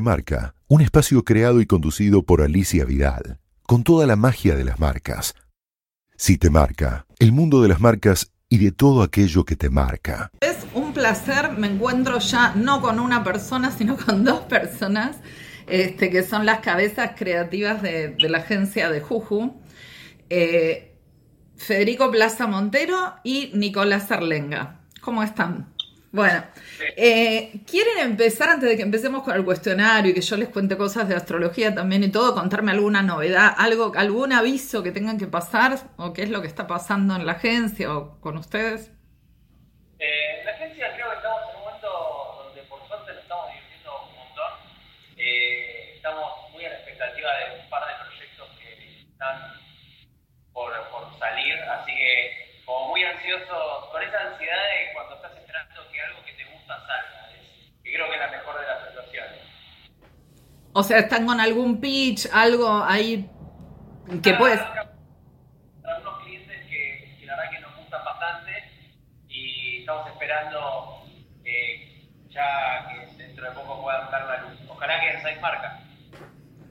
Marca, un espacio creado y conducido por Alicia Vidal, con toda la magia de las marcas. Si te marca, el mundo de las marcas y de todo aquello que te marca. Es un placer, me encuentro ya no con una persona, sino con dos personas, este, que son las cabezas creativas de, la agencia de Juju. Eh, Federico Plaza Montero y Nicolás Arlenga. ¿Cómo están? Bueno, eh, ¿quieren empezar antes de que empecemos con el cuestionario y que yo les cuente cosas de astrología también y todo? ¿Contarme alguna novedad, algo, algún aviso que tengan que pasar o qué es lo que está pasando en la agencia o con ustedes? Eh, la agencia creo que estamos en un momento donde por suerte lo estamos divirtiendo un montón. Eh, estamos muy a la expectativa de un par de proyectos que están por, por salir, así que como muy ansiosos, con esa ansiedad de cuando estás algo que te gusta salga, que creo que es la mejor de las situaciones. O sea, ¿están con algún pitch, algo ahí que puedes...? Algunos clientes que, la verdad que nos gustan bastante y estamos esperando eh, ya que dentro de poco puedan dar la luz. Ojalá que seis marca.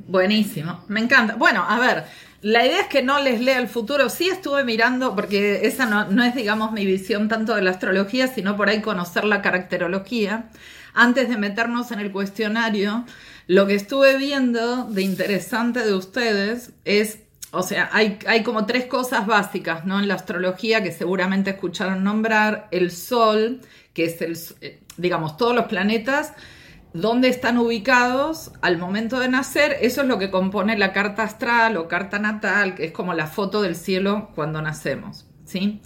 Buenísimo, me encanta. Bueno, a ver, la idea es que no les lea el futuro. Sí estuve mirando, porque esa no, es, digamos, mi visión tanto de la astrología, sino por ahí conocer la caracterología. Antes de meternos en el cuestionario, lo que estuve viendo de interesante de ustedes es, o sea, hay, hay como tres cosas básicas, ¿no? En la astrología que seguramente escucharon nombrar, el Sol, que es el, eh, digamos, todos los planetas dónde están ubicados al momento de nacer, eso es lo que compone la carta astral o carta natal, que es como la foto del cielo cuando nacemos, ¿sí?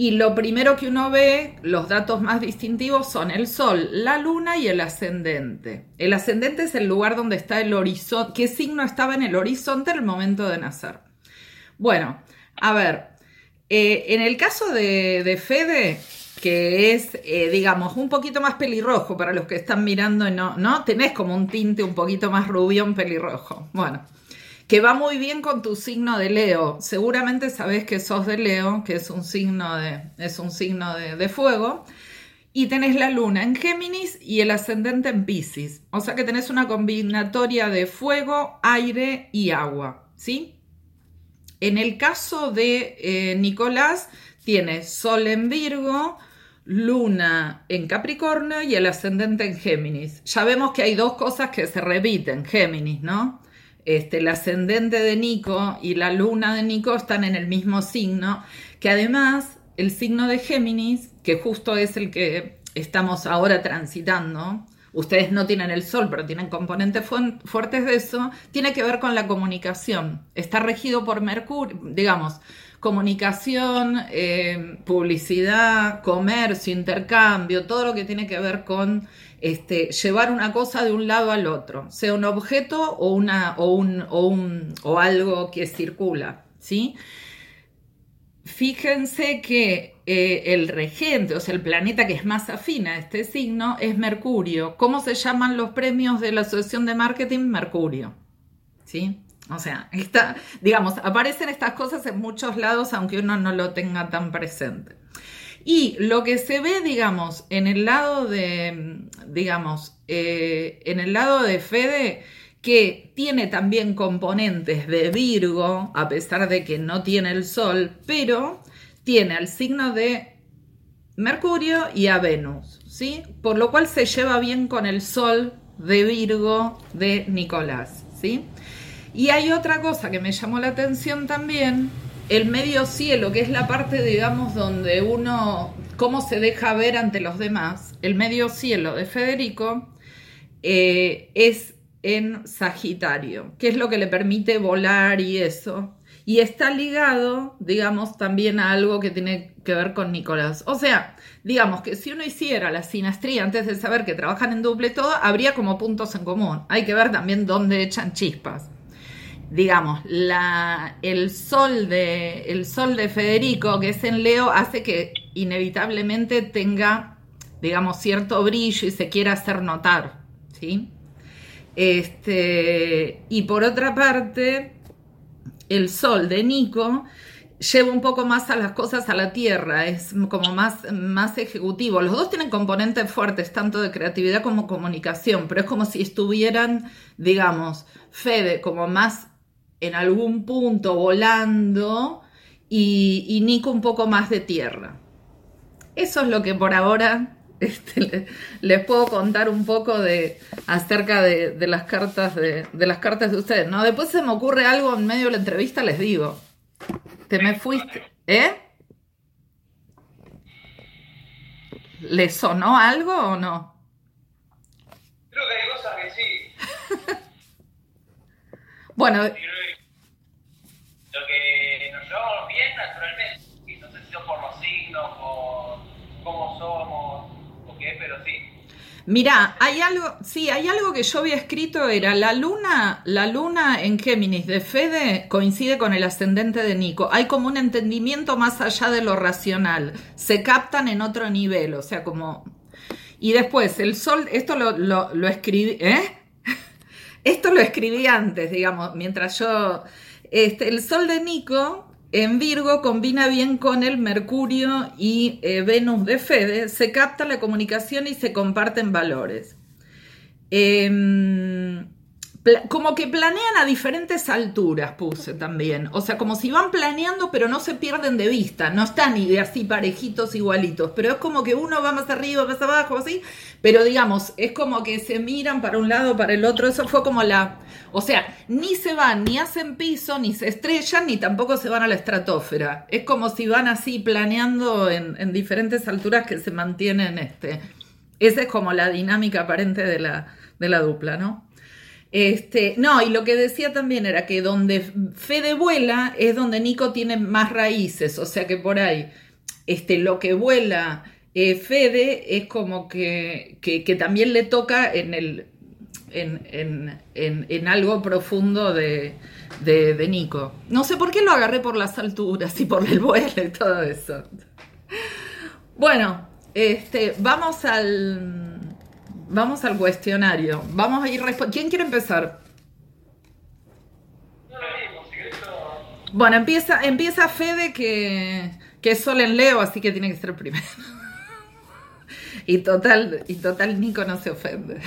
Y lo primero que uno ve, los datos más distintivos son el sol, la luna y el ascendente. El ascendente es el lugar donde está el horizonte, qué signo estaba en el horizonte el momento de nacer. Bueno, a ver, eh, en el caso de, de Fede, que es, eh, digamos, un poquito más pelirrojo para los que están mirando no, ¿no? Tenés como un tinte un poquito más rubión pelirrojo. Bueno, que va muy bien con tu signo de Leo. Seguramente sabés que sos de Leo, que es un signo de, es un signo de, fuego. Y tenés la luna en Géminis y el ascendente en Pisces. O sea que tenés una combinatoria de fuego, aire y agua, ¿sí? En el caso de eh, Nicolás, tiene Sol en Virgo, Luna en Capricornio y el ascendente en Géminis. Ya vemos que hay dos cosas que se repiten, Géminis, ¿no? Este, el ascendente de Nico y la luna de Nico están en el mismo signo, que además el signo de Géminis, que justo es el que estamos ahora transitando, ustedes no tienen el sol, pero tienen componentes fuertes de eso, tiene que ver con la comunicación. Está regido por Mercurio, digamos, comunicación, eh, publicidad, comercio, intercambio, todo lo que tiene que ver con este, llevar una cosa de un lado al otro, sea un objeto o, una, o, un, o, algo que circula, ¿sí? Fíjense que eh, el regente, o sea, el planeta que es más afín a este signo, es Mercurio. ¿Cómo se llaman los premios de la Asociación de Marketing? Mercurio. ¿Sí? O sea, está, digamos, aparecen estas cosas en muchos lados, aunque uno no lo tenga tan presente. Y lo que se ve, digamos, en el lado de, digamos, eh, en el lado de Fede, que tiene también componentes de Virgo, a pesar de que no tiene el Sol, pero tiene al signo de Mercurio y a Venus, ¿sí? Por lo cual se lleva bien con el Sol de Virgo de Nicolás, ¿sí? Y hay otra cosa que me llamó la atención también, el medio cielo, que es la parte, digamos, donde uno, cómo se deja ver ante los demás. El medio cielo de Federico eh, es en Sagitario, que es lo que le permite volar y eso. Y está ligado, digamos, también a algo que tiene que ver con Nicolás. O sea, digamos que si uno hiciera la sinastría antes de saber que trabajan en doble todo, habría como puntos en común. Hay que ver también dónde echan chispas digamos, el, sol de, el sol de Federico, que es en Leo, hace que inevitablemente tenga, digamos, cierto brillo y se quiera hacer notar, ¿sí? Este, y por otra parte, el sol de Nico lleva un poco más a las cosas a la tierra, es como más, más ejecutivo. Los dos tienen componentes fuertes, tanto de creatividad como comunicación, pero es como si estuvieran, digamos, Fede como más en algún punto volando y, y Nico un poco más de tierra. Eso es lo que por ahora este, les puedo contar un poco de acerca de, de las cartas de, de, las cartas de ustedes. No, después se me ocurre algo en medio de la entrevista, les digo. Te me fuiste, ¿eh? ¿Le sonó algo o no? Creo que hay cosas que sí. Bueno, Lo que nos llevamos bien, naturalmente. Y no sé si es por los signos, por cómo somos, o qué, pero sí. Mira, hay algo, sí, hay algo que yo había escrito, era la luna, la luna en Géminis de Fede coincide con el ascendente de Nico. Hay como un entendimiento más allá de lo racional. Se captan en otro nivel, o sea, como... Y después, el sol, esto lo, lo, lo escribí, ¿eh? Esto lo escribí antes, digamos, mientras yo... Este, el sol de Nico en Virgo combina bien con el Mercurio y eh, Venus de Fede, se capta la comunicación y se comparten valores. Eh, como que planean a diferentes alturas, puse también. O sea, como si van planeando, pero no se pierden de vista. No están así parejitos igualitos. Pero es como que uno va más arriba, más abajo, así. Pero digamos, es como que se miran para un lado, para el otro. Eso fue como la. O sea, ni se van, ni hacen piso, ni se estrellan, ni tampoco se van a la estratosfera. Es como si van así planeando en, en diferentes alturas que se mantienen este. Esa es como la dinámica aparente de la, de la dupla, ¿no? Este, no, y lo que decía también era que donde Fede vuela es donde Nico tiene más raíces, o sea que por ahí este, lo que vuela eh, Fede es como que, que, que, también le toca en, el, en, en, en, en algo profundo de, de, de, Nico. No sé por qué lo agarré por las alturas y por el vuelo y todo eso. Bueno, este, vamos al Vamos al cuestionario. Vamos a ir ¿Quién quiere empezar? Bueno, empieza, empieza Fede que, que es Sol en Leo, así que tiene que ser primero. y total, y total Nico no se ofende.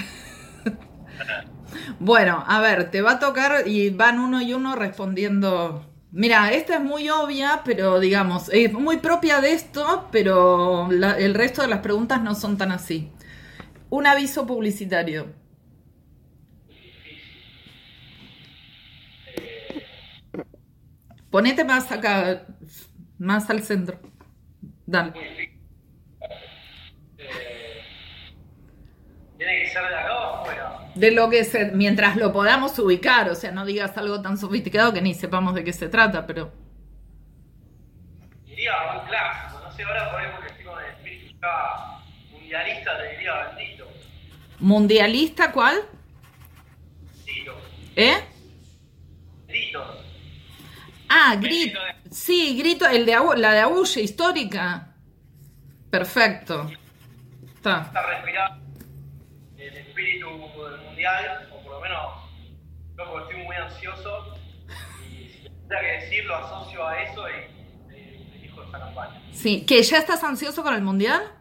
bueno, a ver, te va a tocar y van uno y uno respondiendo. Mira, esta es muy obvia, pero digamos, es muy propia de esto, pero la, el resto de las preguntas no son tan así. Un aviso publicitario. Ponete más acá, más al centro. Dale. ¿Tiene que ser de acá o afuera? De lo que se, mientras lo podamos ubicar, o sea, no digas algo tan sofisticado que ni sepamos de qué se trata, pero. Diría un clásico, no sé, ahora por ejemplo que estoy con el espíritu mundialista, te diría bendito. ¿Mundialista cuál? Tito. ¿Eh? Grito. Ah, grito. Sí, grito, el de la de Agulla histórica. Perfecto. Está. Está respirando el espíritu del mundial, o por lo menos yo estoy muy ansioso y si tuviera que decir lo asocio a eso y elijo esta campaña. Sí, ¿que ya estás ansioso con el mundial?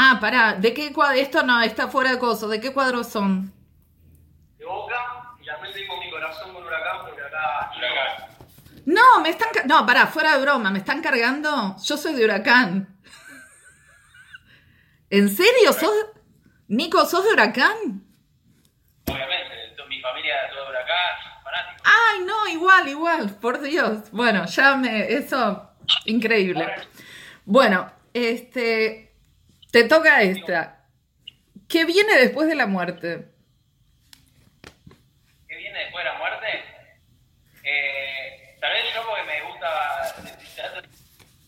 Ah, pará, ¿de qué cuadro? Esto no, está fuera de coso. ¿De qué cuadros son? De boca y también tengo mi corazón con huracán porque acá huracán. No, me están. No, pará, fuera de broma, ¿me están cargando? Yo soy de huracán. ¿En serio? ¿Sos. Nico, ¿sos de huracán? Obviamente, mi familia es todo de huracán, fanático. Ay, no, igual, igual, por Dios. Bueno, ya me. Eso. Increíble. Bueno, este. Te toca esta. ¿Qué viene después de la muerte? ¿Qué viene después de la muerte? Eh, tal vez yo porque me gusta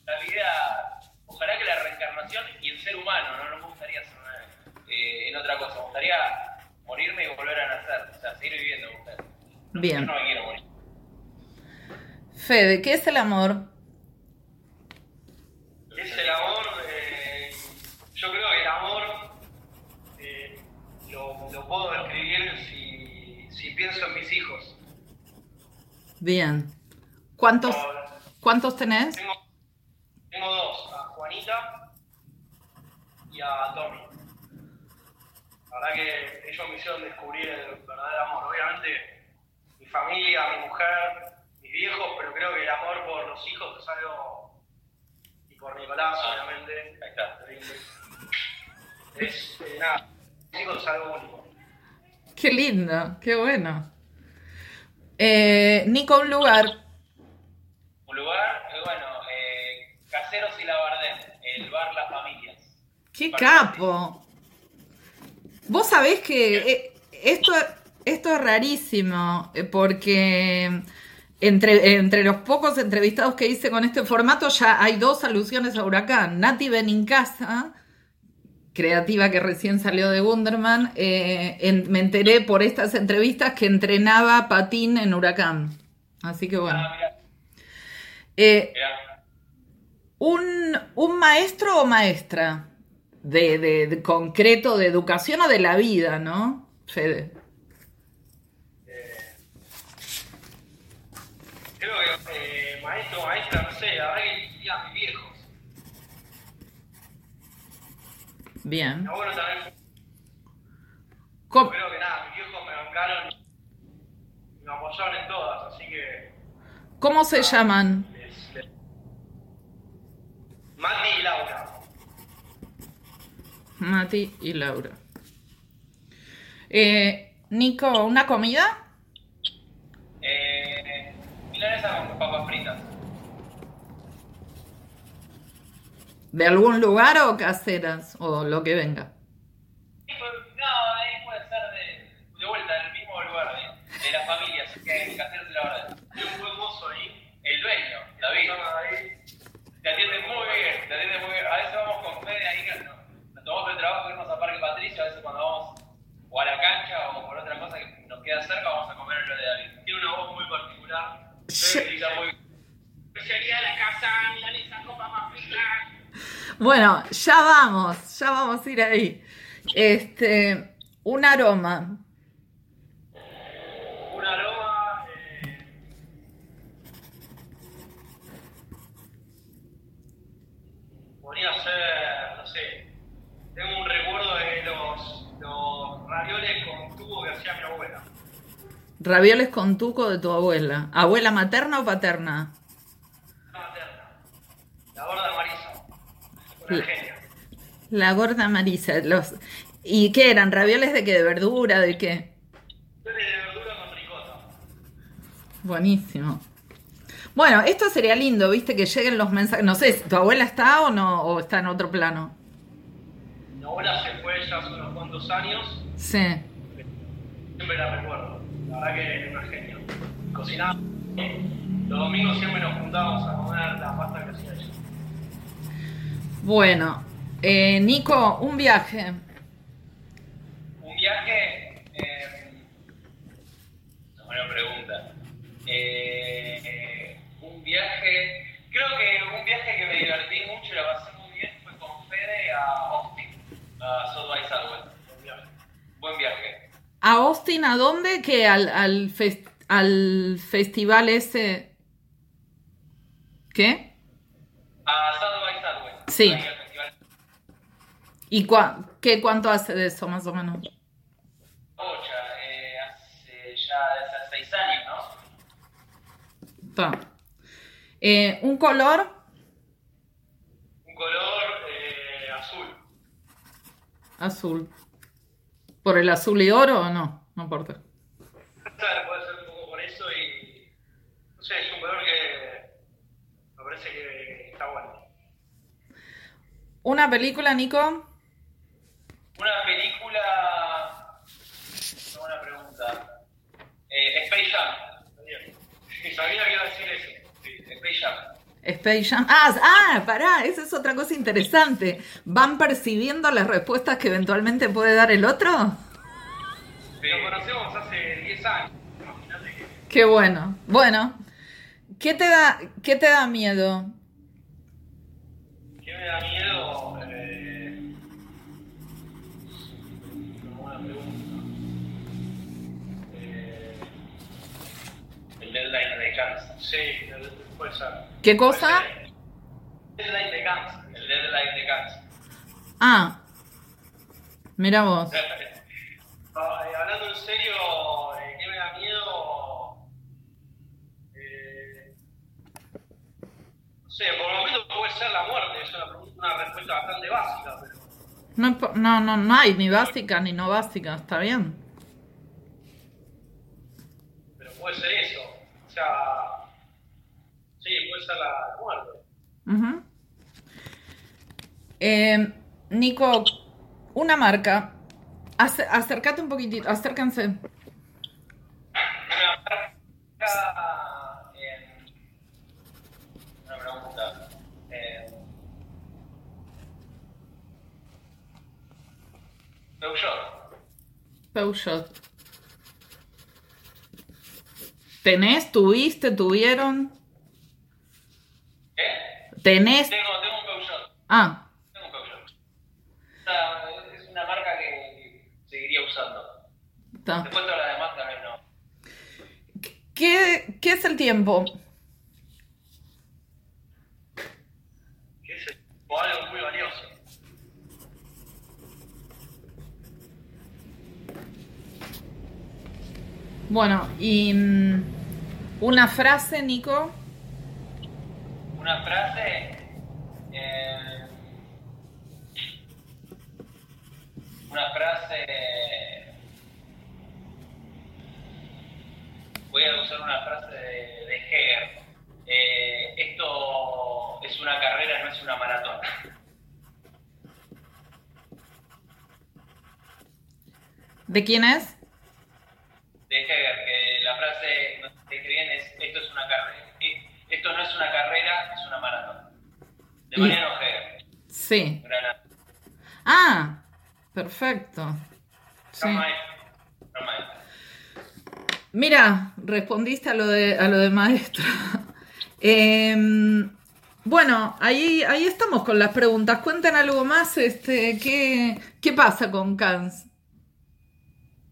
la vida, ojalá que la reencarnación y el ser humano, no, no me gustaría ser eh, en otra cosa, me gustaría morirme y volver a nacer, o sea, seguir viviendo. No, Bien. Yo no me quiero morir. Fede, ¿qué es el amor? ¿Qué es el amor? Eh, yo creo que el amor eh, lo, lo, puedo describir si, si, pienso en mis hijos. Bien. ¿Cuántos? ¿Cuántos tenés? Tengo, tengo dos, a Juanita y a Tommy. La verdad que ellos me hicieron descubrir el verdadero amor. Obviamente, mi familia, mi mujer, mis viejos, pero creo que el amor por los hijos es algo. Y por Nicolás, obviamente. Ahí está. Es, eh, nada, los hijos es algo único. Qué lindo, qué bueno. Eh, Nico, un lugar. Lugar, eh, bueno, eh, Caseros y la Bardem, el bar Las Familias. ¡Qué capo! Vos sabés que eh, esto, esto es rarísimo, eh, porque entre, entre los pocos entrevistados que hice con este formato ya hay dos alusiones a Huracán. Nati Benincasa, creativa que recién salió de Wunderman, eh, en- me enteré por estas entrevistas que entrenaba patín en Huracán. Así que bueno. Ah, Eh, un, un maestro o maestra de, de- de concreto de educación o de la vida, ¿no? Fede. Creo que eh, maestro, maestra, no sé, la verdad que diría mis viejos. Bien. Mi abuelo también. ¿Cómo, Creo que nada, mis viejos me bancaron y me apoyaron en todas, así que. cómo se llaman? Mati y Laura. Mati y Laura. Eh, Nico, ¿una comida? Eh, milanesa con papas fritas. ¿De algún lugar o caseras? O lo que venga. Bueno, ya vamos, ya vamos a ir ahí. Este, un aroma. Un aroma. Eh, podría ser, no sé. Tengo un recuerdo de los, los ravioles con tubo que hacía mi abuela. Ravioles con tuco de tu abuela. ¿Abuela materna o paterna? Una materna. La gorda Marisa. Una La- gorda Marisa. Los... ¿Y qué eran? ¿Ravioles de qué? ¿De verdura? ¿De qué? De verdura con ricota. Buenísimo. Bueno, esto sería lindo, viste, que lleguen los mensajes. No sé, ¿tu abuela está o no? ¿O está en otro plano? Mi abuela se fue ya hace unos cuantos años. Sí. Siempre la recuerdo. La verdad que es una genia. Cocinaba. Los domingos siempre nos juntábamos a comer la pasta que hacía. Bueno, eh, Nico, un viaje. Un viaje. Eh, buena pregunta. Eh, un viaje. Creo que un viaje que me divertí mucho y la pasé muy bien fue con Fede a Austin, a South by Southwest. Buen viaje. Buen viaje. ¿A Austin a dónde? Que al, al, fes- al festival ese. ¿Qué? A South by Southwest. Sí. ¿Y cua- qué, cuánto hace de eso, más o menos? Ocha, eh, hace ya hace seis años, ¿no? Está. Eh, ¿Un color? Un color eh, azul. Azul. ¿Por el azul y oro o no? No importa. Claro, puede ser un poco por eso y. No sé, es un color que. Me parece que está bueno. ¿Una película, Nico? Una película. Una buena pregunta. Eh, Space Jam. Sabía que iba a decir eso. Sí, Space Jam. Space Jam. Ah, ah, pará, esa es otra cosa interesante. ¿Van percibiendo las respuestas que eventualmente puede dar el otro? Lo conocemos hace 10 años. Imagínate que. Qué bueno. Bueno, ¿qué te da, qué te da miedo? ¿Qué me da miedo? Eh, una buena pregunta. Eh, el deadline de Kansas. Sí, el- puede ser. ¿Qué cosa? Deadline de Gans, el deadline de. Ah, mira vos. Eh, hablando en serio, eh, ¿qué me da miedo? Eh, no sé, por el momento puede ser la muerte, es una, una respuesta bastante básica, pero No, no, no, no hay ni básica ni no básica, está bien. pero puede ser eso. O sea, sí, puede ser la, la muerte. Ujú. Eh, Nico, una marca. Ace- acércate un poquitito, acérquense. Una marca en... Una pregunta. Eh, Peugeot. Peugeot. ¿Tenés, tuviste, tuvieron? ¿Qué? ¿Tenés? Tengo, tengo un Peugeot. Ah, Tengo un Peugeot. Es una marca que, seguiría usando. está. Después todas las demás vez no. ¿Qué, qué es el tiempo? Que es o algo muy valioso. Bueno, y mm, una frase, Nico. Una frase. eh, una frase. Voy a usar una frase de, de Hegel. Eh, esto es una carrera, no es una maratón. ¿De quién es? De Hegel, que la frase no sé qué bien es: esto, es una carrera, esto no es una carrera, es una maratón. De Y- Mariano Hegel. Sí. Ah, perfecto. Sí. Mira, respondiste a lo de, a lo de maestro. Em, bueno, ahí, ahí estamos con las preguntas. Cuenten algo más. Este, ¿qué, qué pasa con Cans?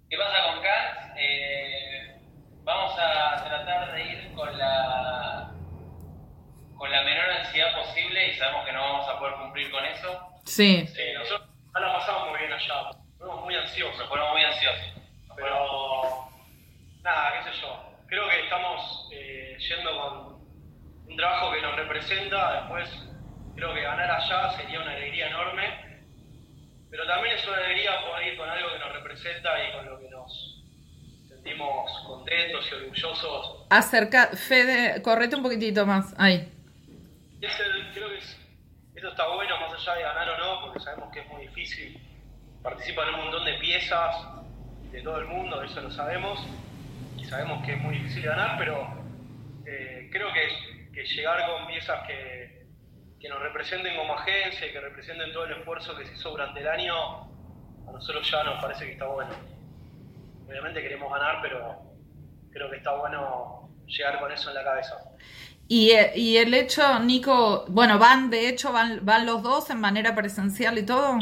¿Qué pasa con Kant? Vamos a tratar de ir con la con la menor ansiedad posible y sabemos que no vamos a poder cumplir con eso. Sí. Eh, nosotros no la pasamos muy bien allá, fuimos muy ansiosos, nos ponemos muy ansiosos. Pero nada, qué sé yo. Creo que estamos eh, yendo con un trabajo que nos representa. Después creo que ganar allá sería una alegría enorme. Pero también es una alegría poder ir con algo que nos representa y con lo que nos sentimos contentos y orgullosos. Acerca, Fede, correte un poquitito más. Ahí. Creo que es- eso está bueno, más allá de ganar o no, porque sabemos que es muy difícil. Participan un montón de piezas de todo el mundo, eso lo sabemos. Y sabemos que es muy difícil ganar, pero eh, creo que, que llegar con piezas que, que nos representen como agencia y que representen todo el esfuerzo que se hizo durante el año, a nosotros ya nos parece que está bueno. Obviamente queremos ganar, pero creo que está bueno llegar con eso en la cabeza. Y, eh, y el hecho, Nico, bueno, van, de hecho, van, van los dos en manera presencial y todo.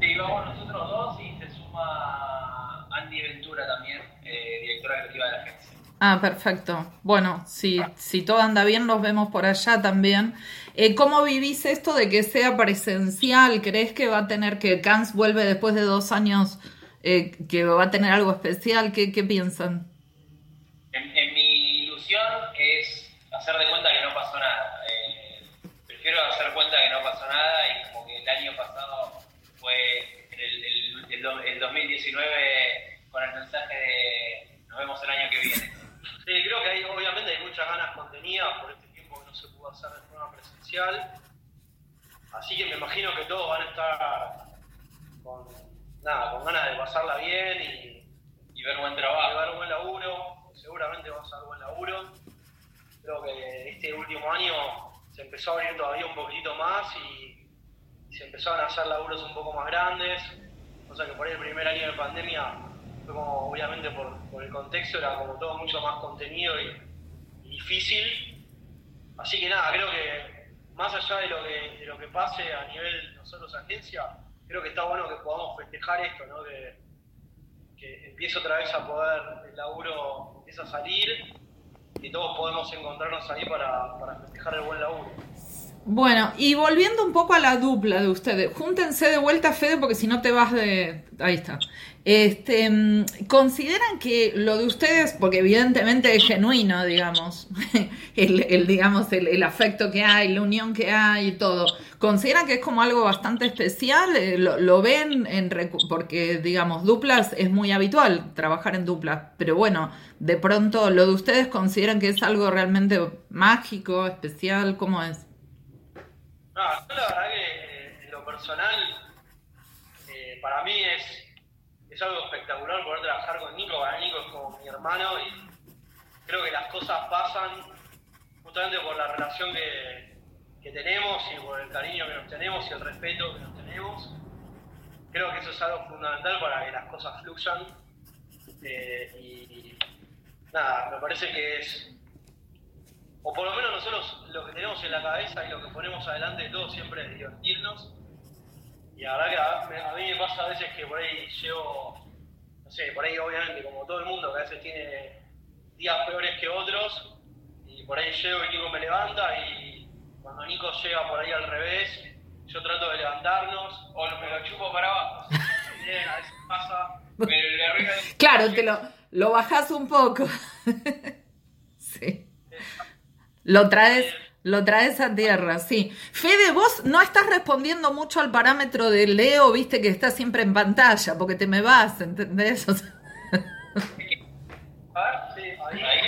Sí, vamos nosotros dos y se suma Andy Ventura también, eh, directora creativa de la agencia. Ah, perfecto. Bueno, si, si todo anda bien, nos vemos por allá también. Eh, ¿Cómo vivís esto de que sea presencial? ¿Crees que va a tener que Cans vuelve después de dos años, eh, que va a tener algo especial? ¿Qué, qué piensan? En, en mi ilusión es hacer de cuenta que no pasó nada. Eh, prefiero hacer cuenta que no pasó nada y como que el año pasado fue el, el, el do- el 2019 con el mensaje de nos vemos el año que viene. Sí, creo que hay, obviamente hay muchas ganas contenidas por este tiempo que no se pudo hacer de forma presencial. Así que me imagino que todos van a estar nada, con ganas de pasarla bien y, y ver buen trabajo. ver buen laburo. Seguramente vamos a ver buen laburo. Creo que este último año se empezó a abrir todavía un poquitito más y, y se empezaron a hacer laburos un poco más grandes. O sea que por ahí el primer año de pandemia fue como, obviamente por, por el contexto, era como todo mucho más contenido y, y difícil. Así que nada, creo que más allá de lo que, de lo que pase a nivel nosotros agencia, creo que está bueno que podamos festejar esto. Que, que empiece otra vez a poder, el laburo empieza a salir y todos podemos encontrarnos ahí para festejar el buen laburo. Bueno, y volviendo un poco a la dupla de ustedes, júntense de vuelta, Fede, porque si no te vas de... Ahí está. Este, mm, ¿Consideran que lo de ustedes, porque evidentemente es genuino, digamos, el, digamos el, afecto que hay, la unión que hay y todo, ¿consideran que es como algo bastante especial? Eh, ¿Lo, ven? En, porque, digamos, duplas es muy habitual trabajar en duplas, pero bueno, de pronto lo de ustedes consideran que es algo realmente mágico, especial, ¿cómo es? No, yo la verdad que en lo personal, eh, para mí es, es algo espectacular poder trabajar con Nico. Para Nico es como mi hermano y creo que las cosas pasan justamente por la relación que, que tenemos y por el cariño que nos tenemos y el respeto que nos tenemos. Creo que eso es algo fundamental para que las cosas fluyan. Eh, y nada, me parece que es o por lo menos nosotros lo que tenemos en la cabeza y lo que ponemos adelante de todo siempre es divertirnos. Y la verdad que a, mí me pasa a veces que por ahí llevo, no sé, por ahí obviamente como todo el mundo que a veces tiene días peores que otros, y por ahí llego y Nico me levanta y cuando Nico llega por ahí al revés, yo trato de levantarnos o me lo chupo para abajo. Bien, a veces pasa, Claro, te lo, lo bajás un poco. Lo traes, lo traes a tierra, sí. Fede, vos no estás respondiendo mucho al parámetro de Leo, viste que está siempre en pantalla, porque te me vas, ¿entendés?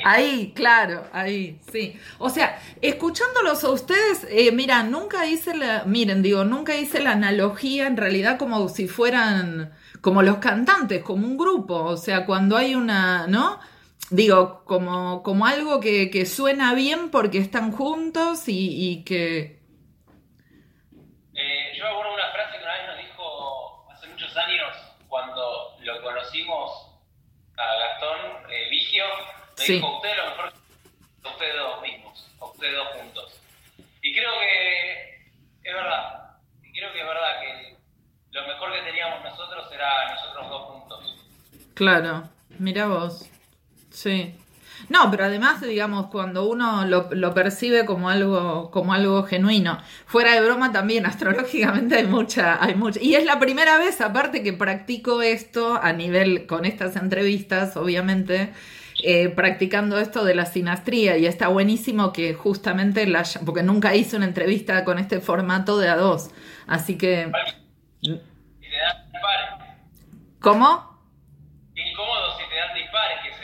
ahí. claro, ahí, sí. O sea, escuchándolos a ustedes, eh, mira, nunca hice la, miren, digo, nunca hice la analogía en realidad como si fueran como los cantantes, como un grupo, o sea, cuando hay una, ¿no? Digo, como, como algo que, que, suena bien porque están juntos y, que... Eh, yo me acuerdo una frase que una vez nos dijo hace muchos años, cuando lo conocimos a Gastón eh, Vigio, me dijo, ustedes lo mejor ustedes dos mismos, ustedes dos juntos. Y creo que es verdad, y creo que es verdad que lo mejor que teníamos nosotros era nosotros dos juntos. Claro, mira vos. Sí. No, pero además, digamos, cuando uno lo, lo, percibe como algo, como algo genuino, fuera de broma también, astrológicamente hay mucha, hay mucha. Y es la primera vez, aparte, que practico esto a nivel, con estas entrevistas, obviamente, eh, practicando esto de la sinastría. Y está buenísimo que justamente la, porque nunca hice una entrevista con este formato de a dos. Así que. ¿Cómo? Incómodo si te dan dispares, que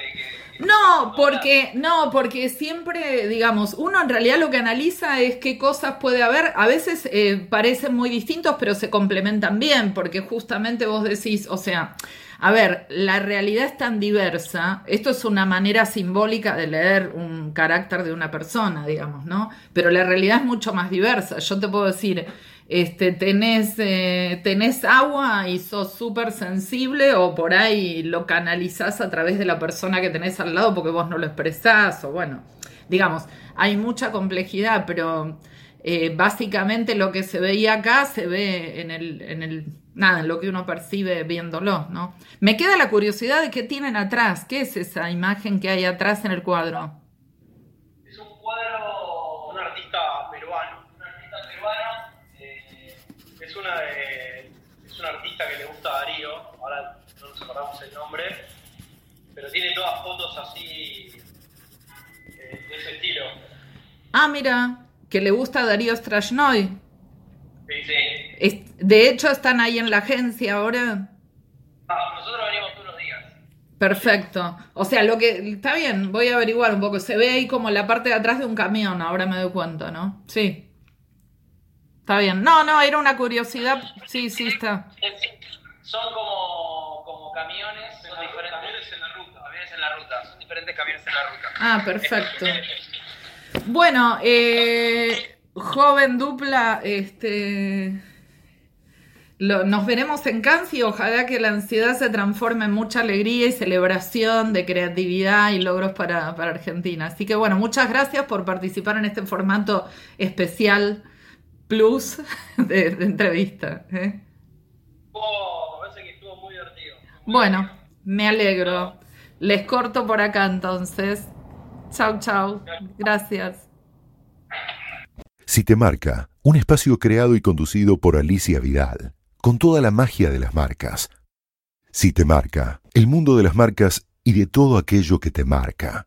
no, porque, no, porque siempre, digamos, uno en realidad lo que analiza es qué cosas puede haber. A veces eh, parecen muy distintos, pero se complementan bien, porque justamente vos decís, o sea, a ver, la realidad es tan diversa, esto es una manera simbólica de leer un carácter de una persona, digamos, ¿no? Pero la realidad es mucho más diversa. Yo te puedo decir, este, tenés, eh, tenés agua y sos súper sensible o por ahí lo canalizás a través de la persona que tenés al lado porque vos no lo expresás o bueno, digamos, hay mucha complejidad, pero eh, básicamente lo que se veía acá se ve en el, en el, nada, en lo que uno percibe viéndolo, ¿no? Me queda la curiosidad de qué tienen atrás, qué es esa imagen que hay atrás en el cuadro. Artista que le gusta a Darío, ahora no nos acordamos el nombre, pero tiene todas fotos así eh, de ese estilo. Ah, mira, que le gusta a Darío Strashnoy. Sí, sí. de hecho, están ahí en la agencia ahora. Ah, nosotros venimos los días. Perfecto. O sea, lo que está bien, voy a averiguar un poco. Se ve ahí como la parte de atrás de un camión, ahora me doy cuenta, ¿no? Sí. Está bien. No, no, era una curiosidad. Sí, sí, está. Son como, como camiones, son diferentes camiones en la ruta. Camiones en la ruta, son diferentes camiones en la ruta. Ah, perfecto. Bueno, eh, joven dupla, este. nos veremos en Cannes ojalá que la ansiedad se transforme en mucha alegría y celebración de creatividad y logros para, para Argentina. Así que bueno, muchas gracias por participar en este formato especial plus de, entrevista. ¿eh? Oh, parece que estuvo muy divertido. bueno, me alegro. Les corto por acá entonces. Chau, chau. Gracias. Si te marca, un espacio creado y conducido por Alicia Vidal, con toda la magia de las marcas. Si te marca, el mundo de las marcas y de todo aquello que te marca.